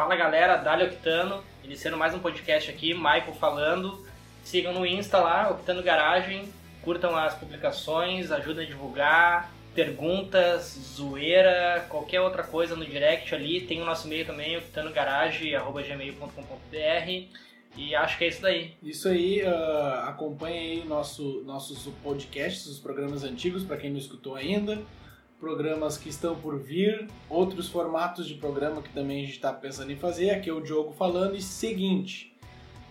Fala galera, Dali Octano, iniciando mais um podcast aqui, Michael falando. Sigam no Insta lá, Octano Garagem, curtam as publicações, ajudem a divulgar, perguntas, zoeira, qualquer outra coisa no direct ali. Tem o nosso e-mail também, octanogarage.gmail.com.br e acho que é isso daí. Isso aí, uh, acompanhe aí nosso, nossos podcasts, os programas antigos, para quem não escutou ainda programas que estão por vir, outros formatos de programa que também a gente está pensando em fazer. Aqui é o Diogo falando. E seguinte,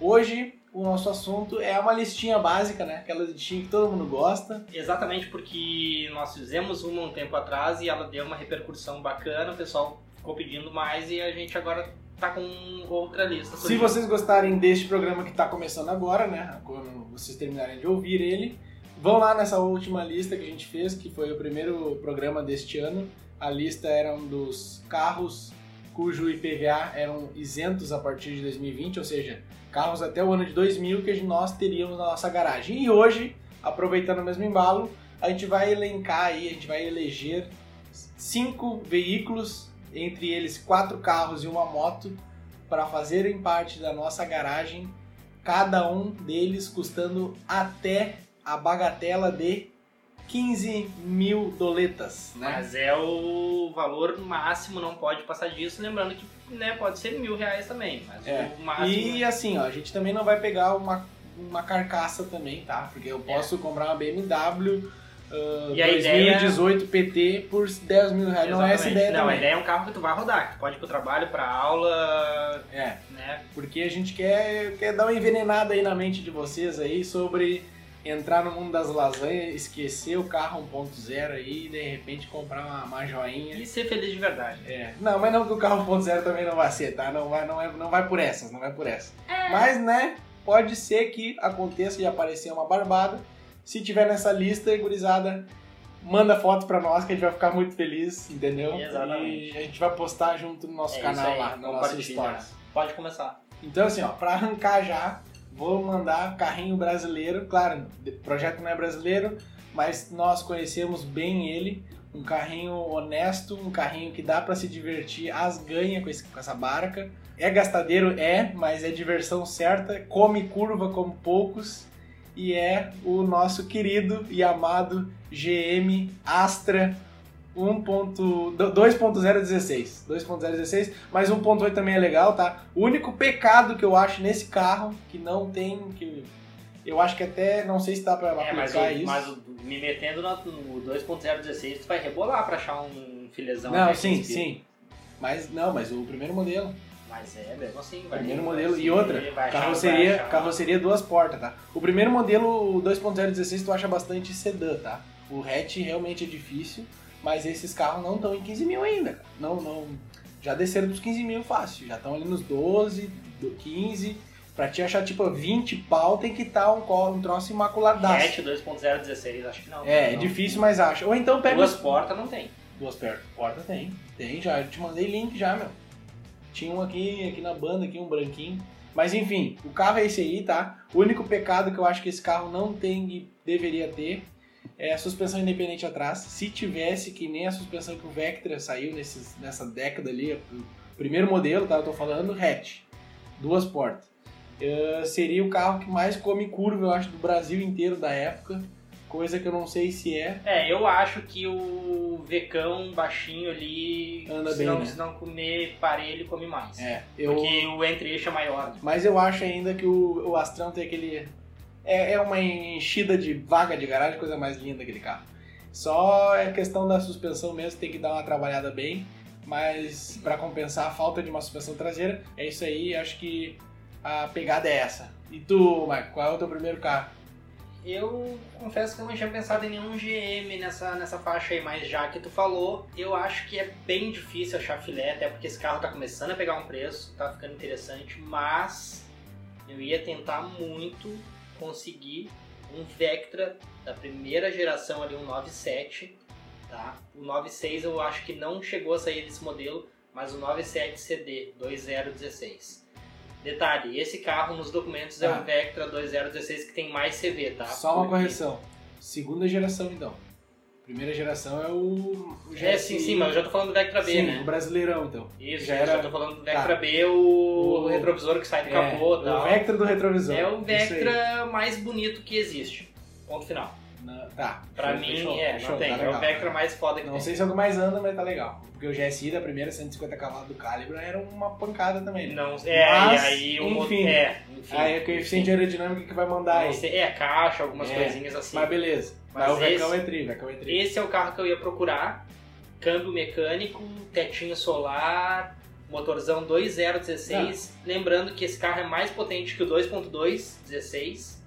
hoje o nosso assunto é uma listinha básica, né? Aquela listinha que todo mundo gosta. Exatamente porque nós fizemos uma um tempo atrás e ela deu uma repercussão bacana, o pessoal ficou pedindo mais e a gente agora tá com outra lista. Se vocês gostarem deste programa que está começando agora, né? Quando vocês terminarem de ouvir ele, Vão lá nessa última lista que a gente fez, que foi o primeiro programa deste ano. A lista era um dos carros cujo IPVA eram isentos a partir de 2020, ou seja, carros até o ano de 2000 que nós teríamos na nossa garagem. E hoje, aproveitando o mesmo embalo, a gente vai elencar aí, a gente vai eleger cinco veículos, entre eles quatro carros e uma moto, para fazerem parte da nossa garagem, cada um deles custando até a bagatela de 15 mil doletas, né? Mas é o valor máximo, não pode passar disso. Lembrando que né, pode ser mil reais também, mas é. o máximo... E assim, ó, a gente também não vai pegar uma, uma carcaça também, tá? Porque eu posso é. comprar uma BMW... Uh, 2018 ideia... PT por 10 mil reais. Exatamente. Não é essa ideia Não, também. a ideia é um carro que tu vai rodar, que tu pode ir pro trabalho, pra aula. É. Né? Porque a gente quer, quer dar uma envenenada aí na mente de vocês aí sobre entrar no mundo das lasanhas, esquecer o carro 1.0 aí e de repente comprar uma, uma joinha. E ser feliz de verdade. É. Não, mas não que o carro 1.0 também não vai ser, tá? Não vai, não, é, não vai por essas, não vai por essas. É. Mas, né, pode ser que aconteça de aparecer uma barbada. Se tiver nessa lista, gurizada, manda foto pra nós que a gente vai ficar muito feliz, entendeu? Exatamente. E a gente vai postar junto no nosso é canal lá, no nosso stories. Pode começar. Então, assim, ó, pra arrancar já, vou mandar carrinho brasileiro. Claro, o projeto não é brasileiro, mas nós conhecemos bem ele. Um carrinho honesto, um carrinho que dá para se divertir, as ganha com, esse, com essa barca. É gastadeiro? É, mas é diversão certa. Come curva como poucos. E é o nosso querido e amado GM Astra 2.016. 2.016, mas 1.8 também é legal, tá? O único pecado que eu acho nesse carro, que não tem. que Eu acho que até. Não sei se dá pra é, mas o, isso. Mas me metendo no 2.016, tu vai rebolar pra achar um filezão. Não, sim, sim. Mas não, mas o primeiro modelo. Mas é, mesmo assim, vai. Primeiro modelo. e outra, carroceria, carroceria duas portas, tá? O primeiro modelo, o 2.016, tu acha bastante sedã, tá? O hatch realmente é difícil. Mas esses carros não estão em 15 mil ainda. Não, não. Já desceram dos 15 mil fácil. Já estão ali nos 12, 15. Pra te achar tipo 20 pau, tem que estar tá um, um troço imaculadaço. Hatch 2.016, acho que não. É, não. é difícil, mas acha. Ou então pega. Duas portas não tem. Duas portas tem. Tem, já. Eu te mandei link já, meu. Tinha um aqui, aqui na banda, aqui um branquinho. Mas enfim, o carro é esse aí, tá? O único pecado que eu acho que esse carro não tem e deveria ter é, a suspensão independente atrás. Se tivesse, que nem a suspensão que o Vectra saiu nesses, nessa década ali, o primeiro modelo, tá? Eu tô falando hatch, duas portas. Uh, seria o carro que mais come curva, eu acho, do Brasil inteiro da época. Coisa que eu não sei se é. É, eu acho que o Vecão baixinho ali, Anda se, bem, não, né? se não comer parelho, come mais. É, eu... Porque o entre-eixo é maior. Mas eu acho ainda que o, o Astrão tem aquele é, é uma enchida de vaga de garagem, coisa mais linda aquele carro. Só é questão da suspensão mesmo, tem que dar uma trabalhada bem, mas para compensar a falta de uma suspensão traseira, é isso aí, acho que a pegada é essa. E tu, Marco, qual é o teu primeiro carro? Eu confesso que eu não tinha pensado em nenhum GM nessa, nessa faixa aí, mas já que tu falou, eu acho que é bem difícil achar filé, até porque esse carro tá começando a pegar um preço, tá ficando interessante, mas eu ia tentar muito conseguir um Vectra da primeira geração ali, um 97, tá? O 96 eu acho que não chegou a sair desse modelo, mas o 97 CD 2016. Detalhe, esse carro nos documentos é Ah. um Vectra 2016 que tem mais CV, tá? Só uma Porque- correção. Segunda geração, então. Primeira geração é o, o É, sim, sim, mas eu já tô falando do Vectra B, Sim, né? o Brasileirão, então. Isso, já era- já tô falando do Vectra Tá. B, o, O- retrovisor que sai do É, capô e tal. o Vectra do retrovisor. É o. Vectra mais bonito que existe. Ponto final. Na- tá. Pra fechou, mim, fechou, é, fechou, não tem. tá é o. Vectra mais foda que Não tem. sei se é o que mais anda, mas tá legal. Porque o GSI da primeira 150 cavalos do Calibra era uma pancada também. Não, é, Mas, e aí o enfim. é, enfim. Aí é o coeficiente aerodinâmico que vai mandar Não aí. é, caixa, algumas É, coisinhas assim. Mas beleza. Mas, Mas o Vecão esse- é tri, Vecão é tri. Esse é o carro que eu ia procurar. Câmbio mecânico, tetinho solar, motorzão 2.016. Lembrando que esse carro é mais potente que o 2.2 16,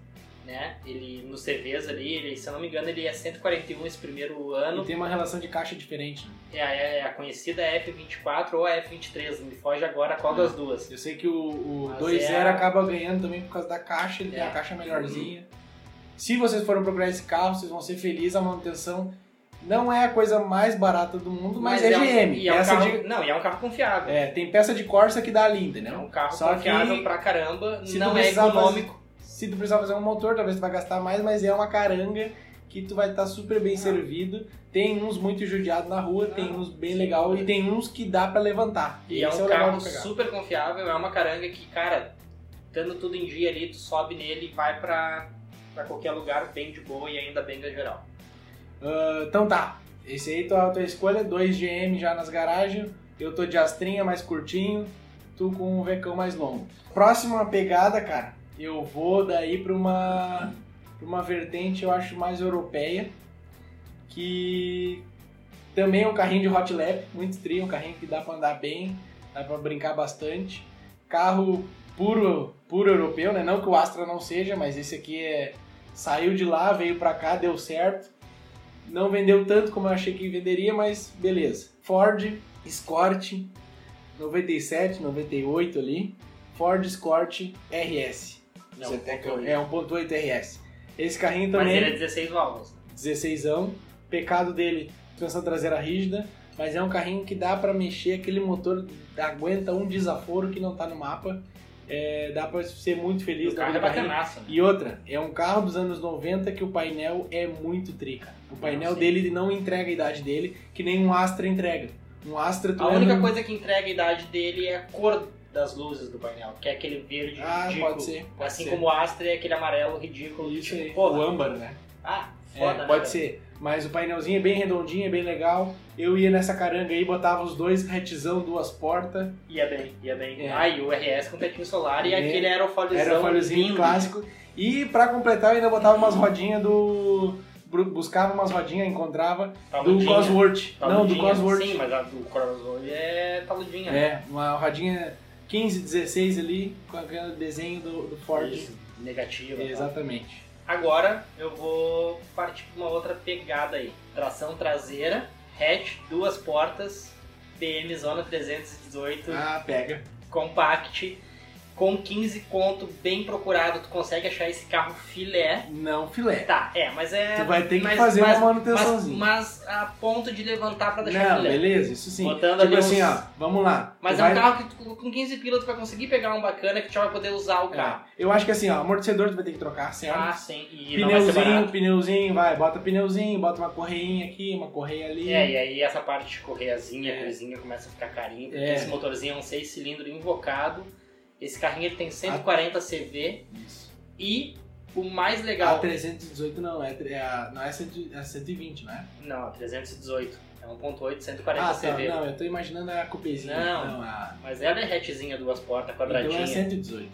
né? Ele nos CVs ali, ele, se eu não me engano, ele é 141 esse primeiro E ano. tem uma relação de caixa diferente. É, a- é a conhecida F24 ou a F23, me foge agora qual das duas. Eu sei que o, o Mas 2.0 é- acaba ganhando também por causa da caixa, ele tem É. a caixa melhorzinha. Se vocês forem procurar esse carro, vocês vão ser felizes, a manutenção não é a coisa mais barata do mundo, mas, é, um- GM. é um carro, de- Não, e é um carro confiável. é, tem peça de Corsa que dá ali, É entendeu? um carro Só confiável que pra caramba, não é econômico. Se tu precisar fazer um motor, talvez tu vai gastar mais, mas é uma caranga que tu vai estar super bem Ah. servido. Tem uns muito judiados na rua, tem Ah, uns bem sim. legal e tem uns que dá pra levantar. E é um legal carro super confiável, é uma caranga que, cara, tendo tudo em dia ali, tu sobe nele e vai pra, pra qualquer lugar bem de boa e ainda bem geral. Ah, então tá, esse aí tua, tua escolha, 2 GM já nas garagens, eu tô de astrinha mais curtinho, tu com um vecão mais longo. Próxima pegada, cara, eu vou daí pra uma, pra uma vertente, eu acho, mais europeia, que também é um carrinho de hot lap, muito trio, um carrinho que dá pra andar bem, dá pra brincar bastante. Carro puro, puro europeu, né? Não que o Astra não seja, mas esse aqui é saiu de lá, veio pra cá, deu certo. Não vendeu tanto como eu achei que venderia, mas beleza. Ford Escort 97, 98 ali. Ford Escort RS. Não, Você tem que- 1.8. é 1.8 RS. Esse carrinho Mas também ele é 16 válvulas. 16ão. Pecado dele, suspensão traseira rígida, mas é um carrinho que dá pra mexer, aquele motor aguenta um desaforo que não tá no mapa. É, dá pra ser muito feliz o carro é bacanaço. né? E outra, é um carro dos anos 90 que o painel é muito trica. O painel Não, dele não entrega a idade dele, que nem um Astra entrega. Um Astra A única coisa que entrega a idade dele é a cor das luzes do painel, que é aquele verde Ah, ridículo. pode ser. pode Assim ser. como o Astra é aquele amarelo ridículo. Isso tipo, aí. porra, O âmbar, né? Ah, foda, né, pode cara? ser. Mas o painelzinho é bem redondinho, é bem legal. Eu ia nessa caranga aí, botava os dois retzão, duas portas. Ia bem, ia bem. É. Ah, e o RS com tetinho solar e É. aquele aerofóliozinho Era o folhozinho lindo. clássico. E pra completar, eu ainda botava umas rodinhas do. Buscava umas rodinhas, encontrava. Do Taludinha. Cosworth. Não, do Taludinha. Cosworth. Sim, mas a do Cosworth é taludinha. né? É, uma rodinha 15, 16 ali, com aquele desenho do, do Ford. Isso, negativa. tá? Agora eu vou partir para uma outra pegada aí. Tração traseira, hatch, duas portas, PM Zona 318, Ah, pega. compact, com 15 conto, bem procurado. Tu consegue achar esse carro filé. Não filé. Tá, é, mas é. Tu vai ter que mas- fazer mas- uma manutençãozinha. Mas, mas a ponto de levantar pra deixar Não, filé. beleza, isso sim. Botando tipo ali assim, uns- ó, vamos lá. Mas Tu é um vai- carro que tu, com 15 pila tu vai conseguir pegar um bacana que tu vai poder usar o É, carro. eu acho que assim, ó, amortecedor tu vai ter que trocar, certo? Ah, sim. E não vai ser pneuzinho, pneuzinho, vai, bota pneuzinho, bota uma correinha aqui, uma correia ali. É, e aí essa parte de correiazinha, É. coisinha começa a ficar carinho, porque É. esse motorzinho é um 6 cilindros invocado. Esse carrinho ele tem 140 CV Isso. e o mais A legal. 318 não, é, é a- não é, 100 é 120, não é? Não, a 318. É 1.8, 140 Ah, tá, CV. não, eu tô imaginando a coupezinha. Não. a... Mas ela é hatchzinha, duas portas, Então quadradinha. é 118.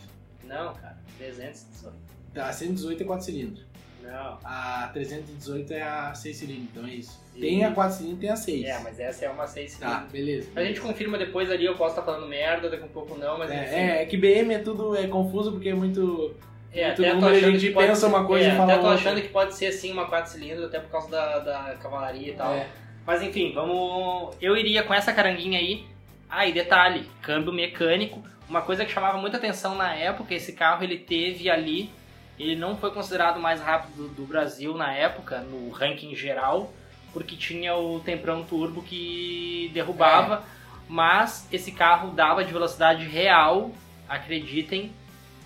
Não, cara, 318. Tá, a 118 é 4 cilindros. Não. A 318 é a 6 cilindros, então é isso. E- Tem a 4 cilindros e tem a 6. É, mas essa é uma 6 Tá, cilindros. beleza. A gente confirma depois ali, eu posso estar falando merda, daqui a pouco não, mas enfim. É, é, é que BM é tudo é confuso porque é muito. É, muito até número, a gente pensa ser- uma coisa é, e fala até tô outra. achando que pode ser assim uma 4 cilindros, até por causa da, da cavalaria e tal. É. Mas enfim, vamos. Eu iria com essa caranguinha aí. Ah, e detalhe, câmbio mecânico. Uma coisa que chamava muita atenção na época, esse carro ele teve ali. Ele não foi considerado o mais rápido do, Brasil na época, no ranking geral, porque tinha o Temprão Turbo que derrubava. Mas esse carro dava de velocidade real, acreditem,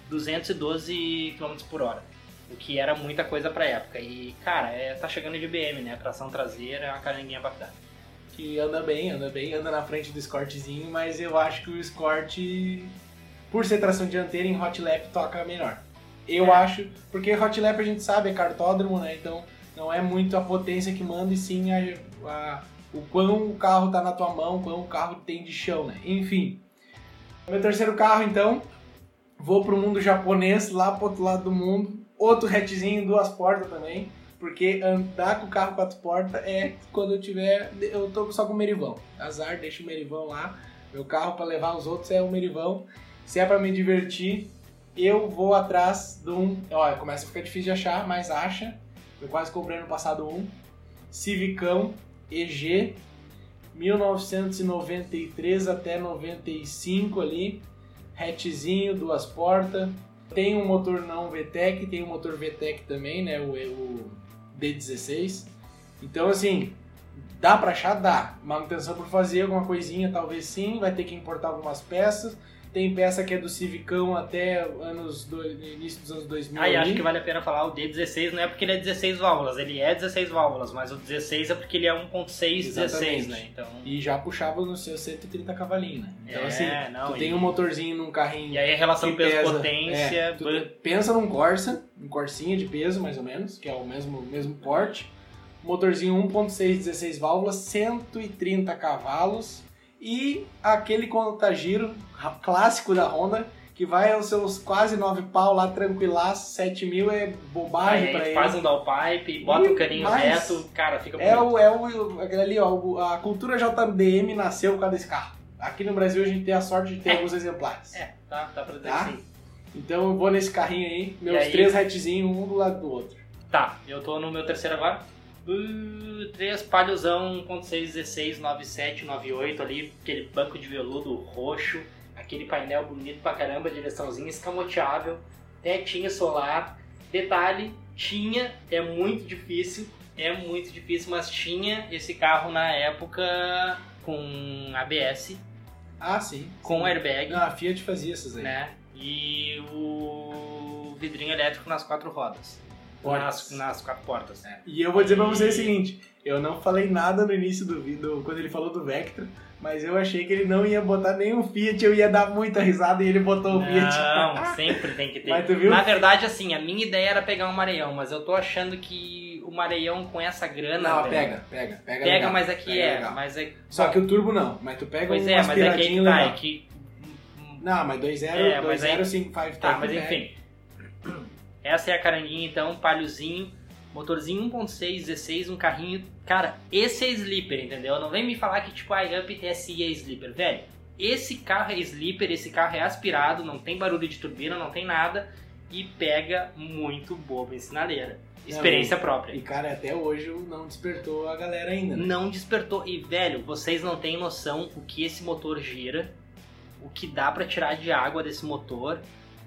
212 km por hora. O que era muita coisa pra época. E, cara, é, tá chegando de BM, né? Tração traseira é uma caranguinha bacana. Que anda bem, anda bem, anda na frente do Escortzinho, mas eu acho que o Escort, por ser tração dianteira, em Hot Lap toca melhor. Eu É. acho, porque Hot Lap a gente sabe, é cartódromo, né? Então não é muito a potência que manda, e sim a, a- o quão o carro tá na tua mão, quão o carro tem de chão, né? Enfim. Meu terceiro carro, então, vou pro mundo japonês, lá pro outro lado do mundo. Outro hatchzinho, duas portas também. Porque andar com o carro quatro portas é quando eu tiver. Eu tô só com o Merivão. Azar, deixa o Merivão lá. Meu carro pra levar os outros é o Merivão. Se é pra me divertir, eu vou atrás de um. Olha, começa a ficar difícil de achar, mas acha. Eu quase comprei no passado um. Civicão EG 1993 até 95 ali. Hatchzinho, duas portas. Tem um motor não VTEC, tem um motor VTEC também, né? O, o D16. Então, assim, dá pra achar? Dá. Manutenção por fazer, alguma coisinha, talvez sim. Vai ter que importar algumas peças. Tem peça que é do Civicão até anos do, início dos anos 2000. Aí ali. acho que vale a pena falar, o D16 não é porque ele é 16 válvulas, ele é 16 válvulas, mas o 16 é porque ele é 1.6 16, Exatamente. né? Então. E já puxava no seu 130 cavalinhos, né? Então, é, assim, não, tu tem e- um motorzinho num carrinho E aí a relação peso-potência. é, tu pensa num Corsa, um Corsinha de peso mais ou menos, que é o mesmo, mesmo porte. Motorzinho 1.6 16 válvulas, 130 cavalos e aquele contagiro clássico da Honda que vai aos seus quase 9 pau lá tranquilaço, 7 mil é bobagem Aí pra ele. faz um downpipe, bota o caninho reto, cara, fica É bonito. o, é o, aquele ali, ó, a cultura JDM nasceu por causa desse carro. Aqui no Brasil a gente tem a sorte de ter É. alguns exemplares. É, tá, tá pra dizer Tá? sim. Então eu vou nesse carrinho aí, meus aí? três hatchzinhos, um do lado do outro. Tá, eu tô no meu terceiro agora. Uh, três palhozão 1.6, 16, 97, 98 ali, aquele banco de veludo roxo, aquele painel bonito pra caramba, direçãozinha escamoteável, tetinho solar. Detalhe, tinha, é muito difícil, é muito difícil, mas tinha esse carro na época com ABS, Ah, sim. com sim. airbag, Não, a Fiat fazia essas aí. né? E o vidrinho elétrico nas quatro rodas. Portas. Nas, nas quatro portas. E eu vou dizer pra você o seguinte, eu não falei nada no início do vídeo, quando ele falou do Vectra, mas eu achei que ele não ia botar nenhum Fiat, eu ia dar muita risada e ele botou o Fiat. Não, sempre tem que ter. Mas tu viu? Na verdade, assim, a minha ideia era pegar um Mareião, mas eu tô achando que o Mareião com essa grana. Não, velho, pega, pega, pega. Pega, legal, mas aqui pega é. legal. Mas é Só que o turbo não, mas tu pega Pois um é, mas é que tá, é que. Não, mas 2.0, É, mas aí- 2.0, 5, 5 Tá, mas enfim. Essa é a caranguinha então, palhozinho, motorzinho 1.6, 16, um carrinho. Cara, esse é sleeper, entendeu? Não vem me falar que tipo a Up TSI é sleeper, velho. Esse carro é sleeper, esse carro é aspirado, não tem barulho de turbina, não tem nada e pega muito boa em sinaleira. Experiência própria. E cara, até hoje não despertou a galera ainda, né? Não despertou. E, velho, vocês não têm noção o que esse motor gira, o que dá pra tirar de água desse motor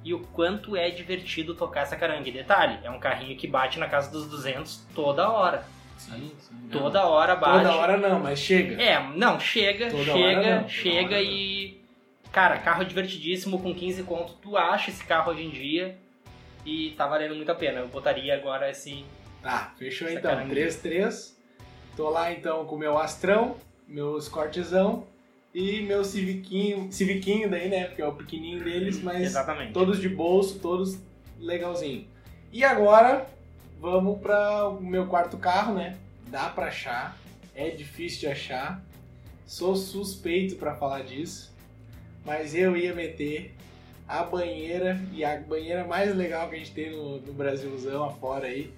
e o quanto é divertido tocar essa caranga. E detalhe, é um carrinho que bate na casa dos 200 toda hora. Sim, sim. Toda hora bate. Toda hora não, mas chega. É, não, chega, Toda chega, hora não, toda chega hora e. Cara, carro divertidíssimo com 15 conto. Tu acha esse carro hoje em dia e tá valendo muito a pena. Eu botaria agora esse. Tá, fechou então. caranguinha. 3-3. Tô lá então com o meu Astrão, meus cortezão e meu Civiquinho. Civiquinho daí, né? Porque é o pequenininho deles, mas Exatamente. todos de bolso, todos legalzinho. E agora vamos para o meu quarto carro, né? Dá pra achar, é difícil de achar. Sou suspeito pra falar disso, mas eu ia meter a banheira e a banheira mais legal que a gente tem no, no Brasilzão afora aí,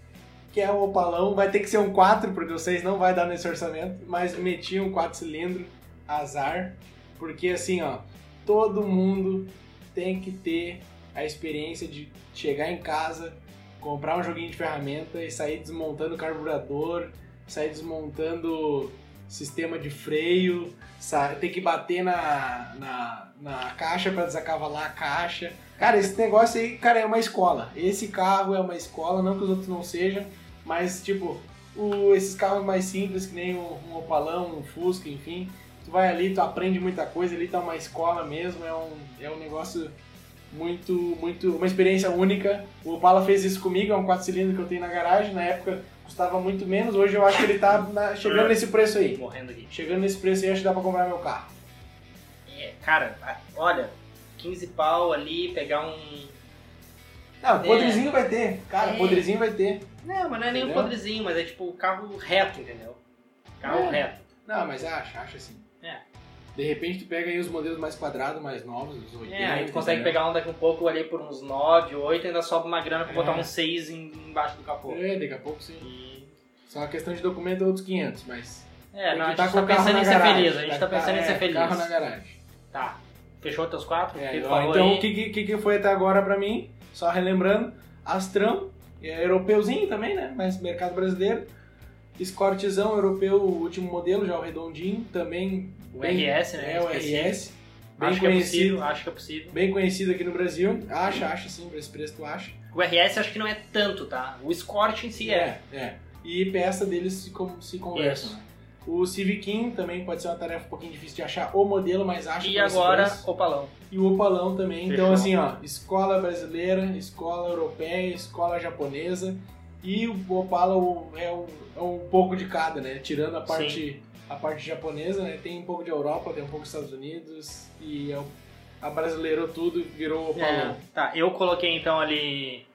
que é o Opalão. Vai ter que ser um 4, porque vocês não vai dar nesse orçamento, mas meti um 4 cilindro, azar, porque assim, ó, todo mundo tem que ter a experiência de chegar em casa, comprar um joguinho de ferramenta e sair desmontando carburador, sair desmontando sistema de freio, ter que bater na, na, na caixa para desacavalar a caixa. Cara, esse negócio aí, cara, é uma escola. Esse carro é uma escola, não que os outros não sejam, mas tipo, o- esses carros mais simples, que nem um, um Opalão, um Fusca, enfim, tu vai ali, tu aprende muita coisa, ali tá uma escola mesmo, é um, é um negócio muito, muito, uma experiência única. O Opala fez isso comigo, é um 4 cilindros que eu tenho na garagem, na época custava muito menos, hoje eu acho que ele tá na- chegando nesse preço aí. Morrendo aqui. Chegando nesse preço aí, acho que dá pra comprar meu carro. É, cara, olha, 15 pau ali, pegar um. Não, podrezinho vai ter, cara, É. podrezinho vai ter. Não, mas não é nem um podrezinho, mas é tipo o carro reto, entendeu? Carro É. reto. Não, mas acha, acha sim. É. De repente tu pega aí os modelos mais quadrados, mais novos, os 80. É, aí tu consegue entendeu? pegar um daqui um pouco ali por uns 9, 8 e ainda sobra uma grana pra É. botar um 6 em- embaixo do capô. É, daqui a pouco sim. E... Só a questão de documento é outros 500, mas... É, não, a que gente tá carro pensando em ser garagem. feliz, a gente tá Tá- pensando em é, ser feliz. carro na garagem. Tá. Fechou teus quatro? É, então aí? o que, que, que foi até agora pra mim? Só relembrando, Astrão, é europeuzinho também, né? Mas mercado brasileiro. Escortezão europeu, o último modelo, já o redondinho, também. O bem- RS, né? É, o. RS. Bem Acho é conhecido. possível, acho que é possível. Bem conhecido aqui no Brasil. Acha, acha sim, por esse preço tu acha. O RS acho que não é tanto, tá? O Escort em si é. É, é. E peça deles se, com- se conversam, né? O Civiquinho também pode ser uma tarefa um pouquinho difícil de achar o modelo, mas acha E agora. Opalão. E o Opalão também. Então, Fechou. assim, ó, escola brasileira, escola europeia, escola japonesa. E o Opala é um, é um pouco de cada, né? Tirando a parte, a parte japonesa, né? Tem um pouco de Europa, tem um pouco dos Estados Unidos. E é a brasileirou tudo virou Opalão. É, tá, eu coloquei então ali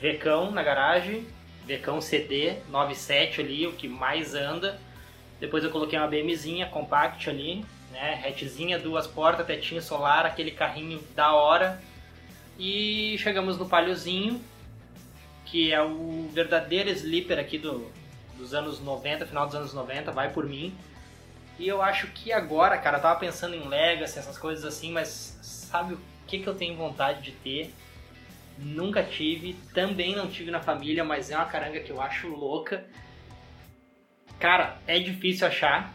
Vecão na garagem, Vecão CD 97 ali, o que mais anda. Depois eu coloquei uma BMzinha compact ali, né, hatchzinha, duas portas, tetinho solar, aquele carrinho da hora. E chegamos no Paliozinho, que é o verdadeiro sleeper aqui do, dos anos 90, final dos anos 90, vai por mim. E eu acho que agora, cara, eu tava pensando em Legacy, essas coisas assim, mas sabe o que, que eu tenho vontade de ter? Nunca tive, também não tive na família, mas é uma caranga que eu acho louca. Cara, é difícil achar.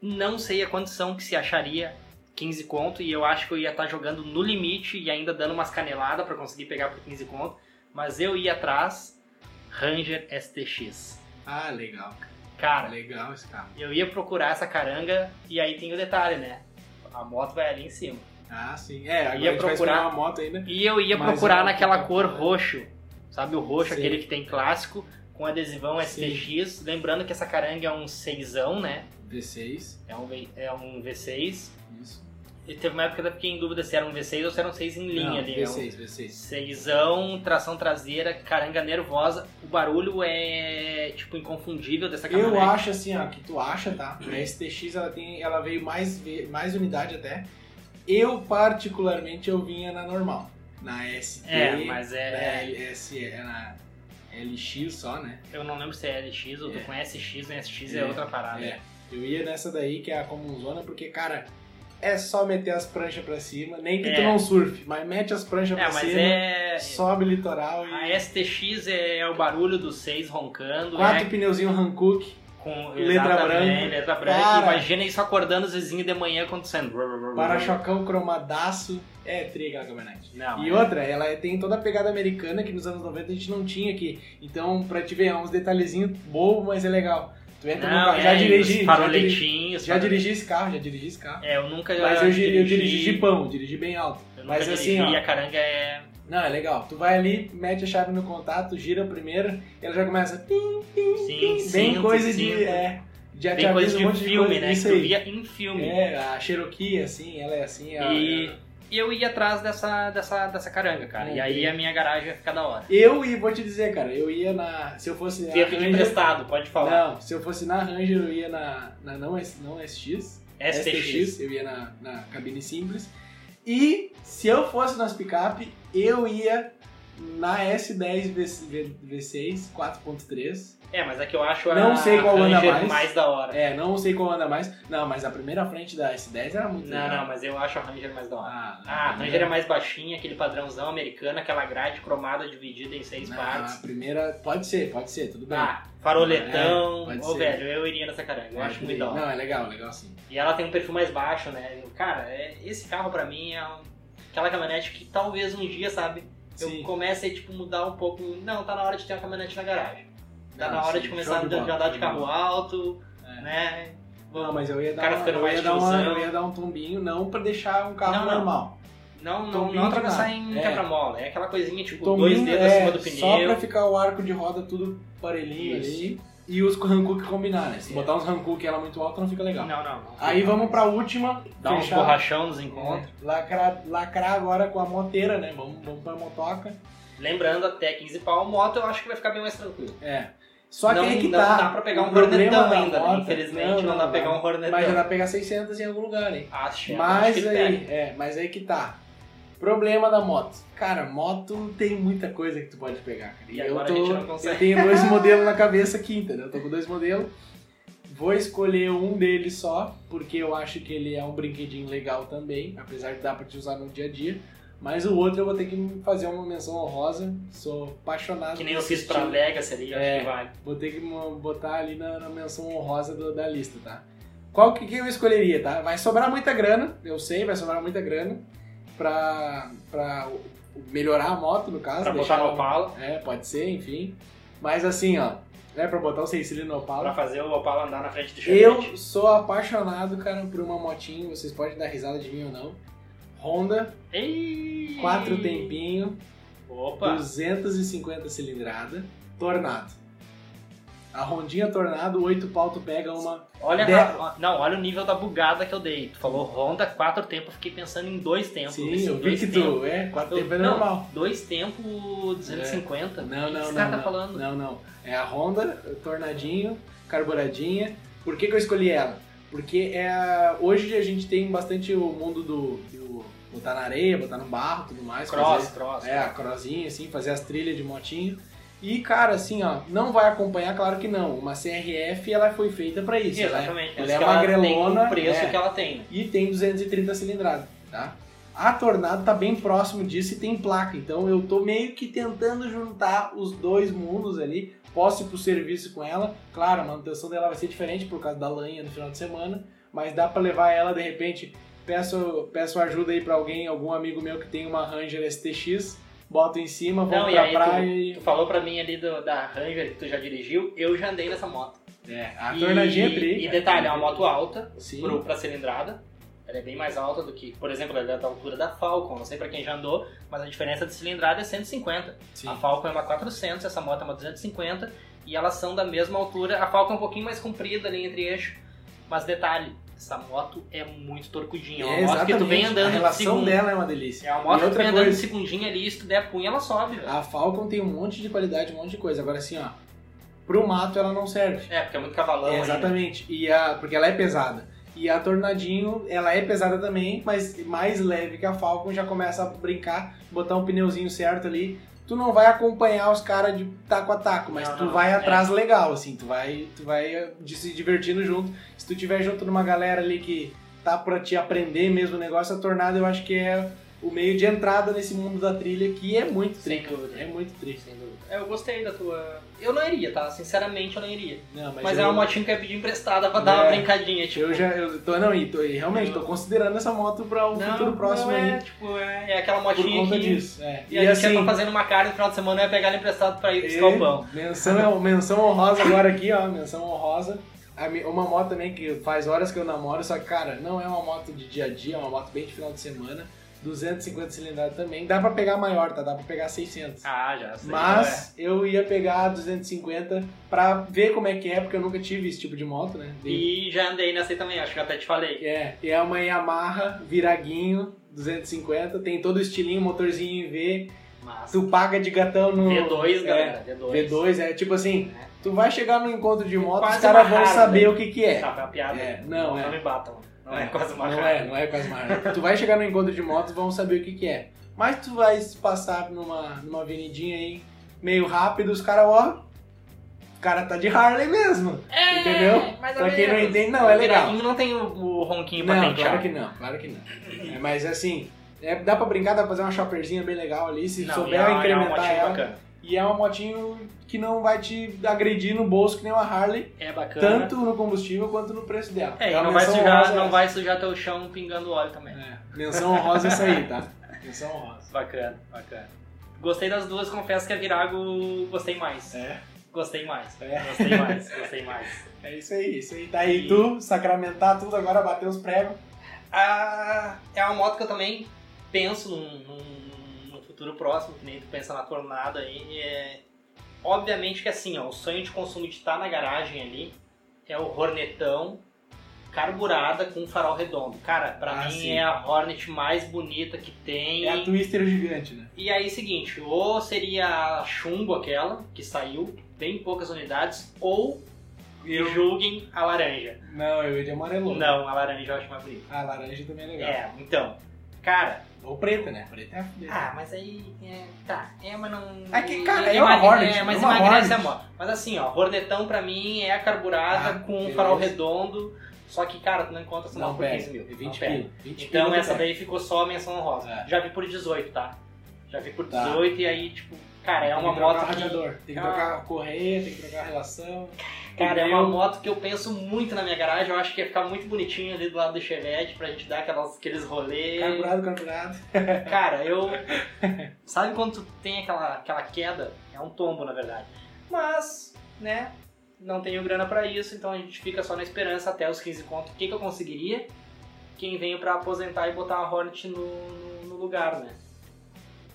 Não sei a condição que se acharia 15 conto e eu acho que eu ia estar jogando no limite e ainda dando umas caneladas pra conseguir pegar por 15 conto, mas eu ia atrás Ranger STX. Ah, legal. Cara, Legal esse carro. eu ia procurar essa caranga e aí tem o detalhe, né? A moto vai ali em cima. Ah, sim. É, agora Ia a gente vai procurar- uma moto ainda. E eu ia procurar é naquela pouco- cor roxo, sabe o roxo, Sim. aquele que tem clássico, com adesivão Sim. STX. Lembrando que essa caranga é um 6, né? V6. É um, V- é um V6. Isso. E teve uma época que eu fiquei em dúvida se era um V6 ou se era um 6 em linha Não, ali. É um V6, V6. Seisão, tração traseira, caranga nervosa. O barulho é, tipo, inconfundível dessa Eu caminhonete. acho assim, ó, que tu acha, tá? A STX ela tem, ela veio mais mais unidade até. Eu particularmente eu vinha na normal, na ST, É, mas na é... LS, é na LX só, né? Eu não lembro se é LX ou É. tu com SX, né? SX é, É, outra parada. É. Eu ia nessa daí que é a comunzona porque cara, é só meter as pranchas pra cima, nem que tu É. não surfe, mas mete as pranchas É, pra cima, é... sobe litoral e A STX é o barulho do 6 roncando, quatro né? pneuzinho Hankook. Com letra branca. Letra branca. Imagina isso acordando os vizinhos de manhã acontecendo. Para-chocão cromadaço, é tri aquela caminhonete. Não, E é- outra, ela tem toda a pegada americana que nos anos 90 a gente não tinha aqui. Então, pra te ver, é uns detalhezinhos bobos, mas é legal. Tu entra no Não, carro, é, já dirigi, os já dirigi, faroletinhos. já farole- dirigi esse carro, já dirigi esse carro. É, eu nunca Mas eu, gi- eu dirigi jipão, dirigi bem alto. Eu Mas dirigi assim, e ó, a caranga é... não, é legal. Tu vai ali, mete a chave no contato, gira primeiro, e ela já começa Sim, pim, bem sinto, coisa sinto. de... É, já te Bem coisa de um monte de filme, coisa né? Que tu via em filme. É, a Cherokee, assim, ela é assim. ela- E ela- e eu ia atrás dessa, dessa, dessa caranga, cara. Hum, e aí a minha garagem ia ficar da hora. Eu ia, vou te dizer, cara, eu ia na... Se eu fosse ia na pedir emprestado, pode falar. Não, se eu fosse na Ranger, eu ia na, na não, não SX. STX. eu ia na, na cabine simples. E se eu fosse nas picape, eu ia na S10 V, V, V6 4.3. É, mas é que eu acho a Não sei qual anda Ranger mais. da hora. É, não sei qual anda mais. Não, mas a primeira frente da S10 era muito Não, legal. não, mas eu acho a Ranger mais da hora. Ah, Ah, a Ranger é mais baixinha, aquele padrãozão americano, aquela grade cromada dividida em seis Não, partes. a primeira... Pode ser, pode ser, tudo bem. Ah, faroletão. É, pode Ô, ser. velho, eu iria nessa caranga. Eu É, acho muito da hora. Não, é legal, legal sim. E ela tem um perfil mais baixo, né? Cara, é- esse carro pra mim é aquela caminhonete que talvez um dia, sabe, eu Sim. comece a tipo, mudar um pouco. Não, tá na hora de ter uma caminhonete na garagem. Tá Não, na hora sim, de começar a de andar- de bola, andar show de carro bola. alto, É. né? Não, mas eu ia dar, cara uma, ficando eu ia dar uma, eu ia dar um tombinho, não pra deixar um carro Não, não. normal. Não, não, Tombinho não atravessar em É. quebra-mola. É aquela coisinha tipo Tombinho, dois dedos é, acima do Só pneu. pra ficar o arco de roda tudo parelhinho Isso. ali. E os Hankook combinar, né? Se É. botar uns Hankook ela muito alta não fica legal. Não, não, não. Aí vamos pra última. Uns fechar. borrachão nos encontros. É, lacrar, lacrar agora com a moteira, né? Vamos, vamos pra motoca. Lembrando, até 15 pau moto eu acho que vai ficar bem mais tranquilo. É. Só não, que aí que não tá. dá pra pegar um hornetão da ainda, né? moto- Infelizmente não, dá pra pegar um hornetão. Mas já dá pra pegar 600 em algum lugar, hein? Acho, acho Mas que aí, é, mas aí que tá. Problema da moto. Cara, moto tem muita coisa que tu pode pegar, cara. E eu, agora tô, eu tenho dois modelos na cabeça aqui, entendeu? Eu tô com dois modelos. Vou escolher um deles só, porque eu acho que ele é um brinquedinho legal também, apesar de dar pra te usar no dia a dia. Mas o outro eu vou ter que fazer uma menção honrosa. Sou apaixonado Que nem eu fiz pra. Vegas ali, É. acho que vale. Vou ter que botar ali na, na menção honrosa do- da lista, tá? Qual que, que eu escolheria, tá? Vai sobrar muita grana, eu sei, vai sobrar muita grana pra, pra melhorar a moto, no caso. Pra botar no Opala, É, pode ser, enfim. Mas assim, ó, é pra botar o 6 cilindros no pra Opala. fazer o Opala andar na frente do Chevette. Eu sou apaixonado, cara, por uma motinho, vocês podem dar risada de mim ou não. Honda, Ei! quatro tempinho, Opa! 250 cilindrada, Tornado. A Rondinha Tornado, 8 pau tu pega uma Olha, De- a- não, olha o nível da bugada que eu dei. Tu falou Honda, quatro tempos, fiquei pensando em dois tempos. Sim, eu vi que tempos. tu. É, quatro tempos é não, normal. Dois tempos, 250. Não, O que não, esse não. cara não, tá falando? Não, não. É a Honda, tornadinho, carburadinha. Por que, que eu escolhi ela? Porque é a- hoje a gente tem bastante o mundo do, do botar na areia, botar no barro tudo mais. Cross, fazer- cross. É, a crossinha, assim, fazer as trilhas de motinho. E, cara, assim, ó, não vai acompanhar, claro que não. Uma CRF, ela foi feita pra isso. ela é- Exatamente. Ela é isso que ela magrelona, tem o preço é. que ela tem. né? e tem 230 cilindradas, tá? A Tornado tá bem próximo disso e tem placa, então eu tô meio que tentando juntar os dois mundos ali. Posso ir pro serviço com ela, claro, a manutenção dela vai ser diferente por causa da lanha no final de semana, mas dá pra levar ela de repente. Peço, peço ajuda aí pra alguém, algum amigo meu que tem uma Ranger STX, boto em cima, vou Não, e pra aí praia tu, e. tu falou pra mim ali do- da Ranger que tu já dirigiu, eu já andei nessa moto. É, a e, tornadinha é tri. E detalhe, é uma moto alta Sim. pro, pra cilindrada. Ela é bem mais alta do que, por exemplo, ela é da altura da Falcon. Não sei pra quem já andou, mas a diferença de cilindrada é 150. Sim. A Falcon é uma 400, essa moto é uma 250 e elas são da mesma altura. A Falcon é um pouquinho mais comprida ali entre eixo, mas detalhe, essa moto é muito torcudinha. É uma É, moto que tu vem andando a de relação segundo. dela é uma delícia. É uma E moto que tu vem andando de coisa- segundinha ali, se tu der punha, ela sobe, velho. A Falcon tem um monte de qualidade, um monte de coisa. Agora assim, ó, pro mato ela não serve. É, porque é muito cavalão. É, ainda. exatamente. E a, porque ela é pesada. E a Tornadinho, ela é pesada também, mas mais leve que a Falcon, já começa a brincar, botar um pneuzinho certo ali. Tu não vai acompanhar os caras de taco a taco, mas Não, tu não, vai é. atrás legal, assim, tu vai, tu vai eh, se divertindo junto. Se tu tiver junto numa galera ali que tá pra te aprender mesmo o negócio, a Tornado eu acho que é o meio de entrada nesse mundo da trilha, que é muito triste. É muito triste. Sem dúvida. É, eu gostei da tua. Eu não iria, tá? Sinceramente, eu não iria. Não, Mas, é eu- uma motinha que eu ia pedir emprestada pra dar uma É. brincadinha, tipo. Eu já, eu tô, não, e tô, e realmente, tô considerando essa moto pra um Não, futuro próximo não é, aí. tipo, é, é aquela Por motinha conta que. disso. É. E, a gente já tá fazendo uma carne no final de semana, eu ia pegar ela emprestado pra ir buscar o pão. menção, menção honrosa agora aqui, ó. Menção honrosa. Uma moto também que faz horas que eu namoro, só que, cara, não é uma moto de dia a dia, é uma moto bem de final de semana. 250 cilindrada também. Dá pra pegar maior, tá? Dá pra pegar 600. Ah, já sei. Mas eu ia pegar a 250 pra ver como é que é, porque eu nunca tive esse tipo de moto, né? é. E já andei nessa aí também, acho que até te falei. É, e é uma Yamaha Viraguinho 250, tem todo o estilinho, motorzinho em V, Mas. tu paga de gatão no... V2, é, galera. V2. V2, é tipo assim, tu vai chegar no encontro de moto, Quase os caras vão saber o que que é. Tá, foi uma piada. É, não, é. Não me batam. Não é, quase uma Não é, não é quase uma Harley. tu vai chegar no encontro de motos, vão saber o que que é. Mas tu vai passar numa, numa avenidinha aí, meio rápido, os caras, ó... O cara tá de Harley mesmo, É, entendeu? mais ou Pra quem não entende, não, é O legal. não tem o, o ronquinho Não, patenteado. claro que não, claro que não. É, mas assim, é, dá pra brincar, dá pra fazer uma chopperzinha bem legal ali, se Não, souber é é incrementar motinha ela. bacana. E é uma motinho que não vai te agredir no bolso que nem uma Harley, É bacana. tanto no combustível quanto no preço dela. É, e Então, não vai, sujar, é não vai sujar teu chão pingando óleo também. É, menção honrosa é isso aí, tá? Menção honrosa. Bacana, bacana. Gostei das duas, confesso que a Virago gostei mais. É, Gostei mais. É. Gostei mais, gostei mais. é isso aí, isso aí. Tá aí E- tu, sacramentar tudo agora, bater os pregos. Ah, é uma moto que eu também penso num, num futuro próximo, que nem tu pensa na tornada aí, é... Obviamente que assim, ó, o sonho de consumo de estar na garagem ali é o Hornetão carburada com farol redondo. Cara, pra Ah, mim sim. é a Hornet mais bonita que tem. É a Twister gigante, né? E aí, seguinte, ou seria a chumbo aquela, que saiu, bem poucas unidades, ou Eu- julguem a laranja. Não, eu ia de amarelo. Não, a laranja eu acho mais bonita. A laranja também é legal. É, então, cara, Ou preta, né? Preta é a ah, mas aí, é, tá, é, mas não... É que, cara, e- é uma Hornet, É, mas é uma emagrece a moto. Mas assim, ó, Hornetão pra mim é a carburada Ah, com um beleza. farol redondo, só que, cara, tu não encontra essa moto por pega. 15 mil. É não 20 pega. pila. 20 Então essa daí ficou só a menção honrosa. É. Já vi por 18, tá? Já vi por Tá. 18 e aí, tipo, cara, é uma moto o que... radiador. Tem que Ah. trocar a correia, tem que trocar a relação. Cara, é uma moto que eu penso muito na minha garagem. Eu acho que ia ficar muito bonitinho ali do lado do Chevette pra gente dar aquelas, aqueles rolês. Carburado, carburado. Cara, eu. Sabe quando tu tem aquela, aquela queda? É um tombo, na verdade. Mas, né? Não tenho grana pra isso, então a gente fica só na esperança até os 15 contos. O que, que eu conseguiria? Quem veio pra aposentar e botar a Hornet no, no, no lugar, né?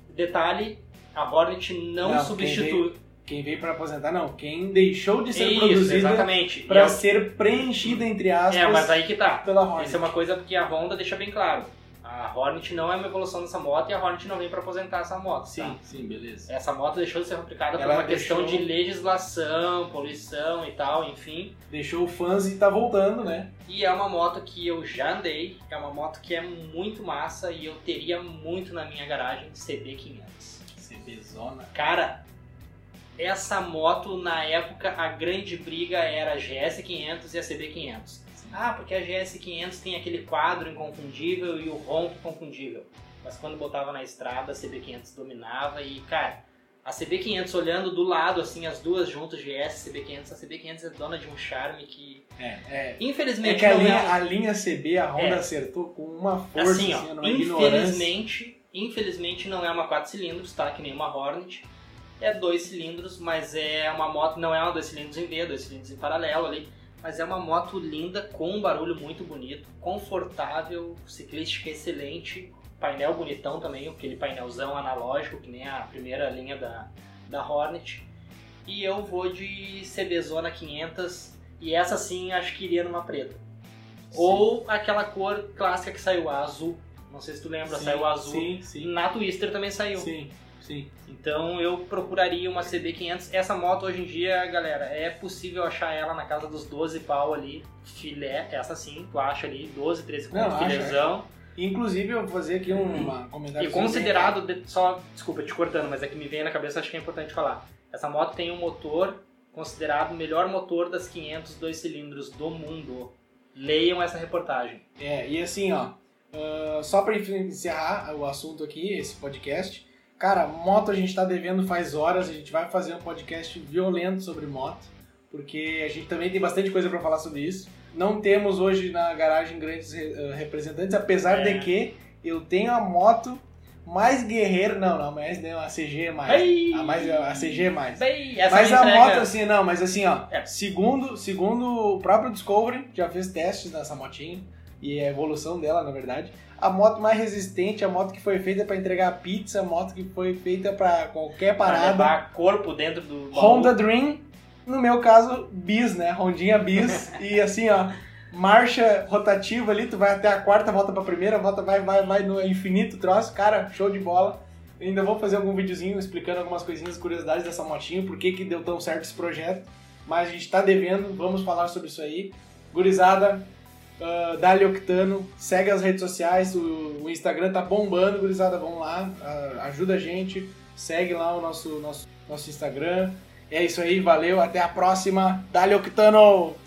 Detalhe: a Hornet não, Não, substitui. Quem veio pra aposentar, não. Quem deixou de ser Isso, produzida exatamente. Pra eu- ser preenchida, entre aspas, É, mas aí que tá. pela Hornet. Isso é uma coisa que a Honda deixa bem claro. A Hornet não é uma evolução dessa moto e a Hornet não vem pra aposentar essa moto. tá? Sim, sim, beleza. Essa moto deixou de ser fabricada por uma questão deixou- de legislação, poluição e tal, enfim. Deixou o fãs e tá voltando, né? E é uma moto que eu já andei, é uma moto que é muito massa e eu teria muito na minha garagem CB500. CBzona. Cara, essa moto na época a grande briga era a GS500 e a CB500. Ah, porque a GS500 tem aquele quadro inconfundível e o ronco inconfundível. Mas quando botava na estrada, a CB500 dominava e, cara, a CB500 olhando do lado, assim, as duas juntas, GS e CB500, a CB500 é dona de um charme que, É, é. infelizmente, É que a linha, é... a linha CB, a Honda É. acertou com uma força, Assim, assim, ó, numa ignorância. Infelizmente, não é uma 4 cilindros, tá? Que nem uma Hornet. É dois cilindros, mas é uma moto, não é uma dois cilindros em V, dois cilindros em paralelo ali. Mas é uma moto linda, com um barulho muito bonito, confortável, ciclística excelente, painel bonitão também, aquele painelzão analógico, que nem a primeira linha da, da Hornet. E eu vou de CB Zona 500, e essa sim acho que iria numa preta. Ou aquela cor clássica que saiu, a azul. Não sei se tu lembra, Sim, saiu azul. Sim, sim. Na Twister também saiu. Sim, sim. Então eu procuraria uma CB500. Essa moto hoje em dia, galera, é possível achar ela na casa dos 12 pau ali. Filé, essa sim, tu acha ali 12, 13 Não, conto, acho, filézão. Inclusive, eu vou fazer aqui um uma comentário. E considerado, de- só, desculpa te cortando, mas é que me vem na cabeça, acho que é importante falar. Essa moto tem um motor considerado o melhor motor das 500 dois cilindros do mundo. Leiam essa reportagem. É, e assim, ó, ah, só pra encerrar o assunto aqui, esse podcast, cara, moto a gente tá devendo faz horas, a gente vai fazer um podcast violento sobre moto, porque a gente também tem bastante coisa pra falar sobre isso. Não temos hoje na garagem grandes eh, representantes, apesar É. de que eu tenho a moto mais guerreira, não, não, mas não, a CG é mais. Ei! A, mais a CG mais. Mas a entrega- moto, assim, não, mas assim, ó, É. segundo, segundo o próprio Discovery, já fez testes nessa motinha, e a evolução dela, na verdade, a moto mais resistente, a moto que foi feita pra entregar pizza, a moto que foi feita pra qualquer pra parada, levar corpo dentro do baú. Honda Dream, no meu caso, Bis, né, Rondinha Bis, e assim, ó, marcha rotativa ali, tu vai até a quarta, volta pra primeira, volta, vai, vai, vai no infinito troço, cara, show de bola. Ainda vou fazer algum videozinho explicando algumas coisinhas, curiosidades dessa motinha, por que que deu tão certo esse projeto. Mas a gente tá devendo, vamos falar sobre isso aí. Gurizada, uh, Dali Octano, segue as redes sociais, o, o Instagram tá bombando, gurizada, vamos lá, ah, ajuda a gente, segue lá o nosso, nosso, nosso Instagram. É isso aí, valeu, até a próxima. Dali Octano!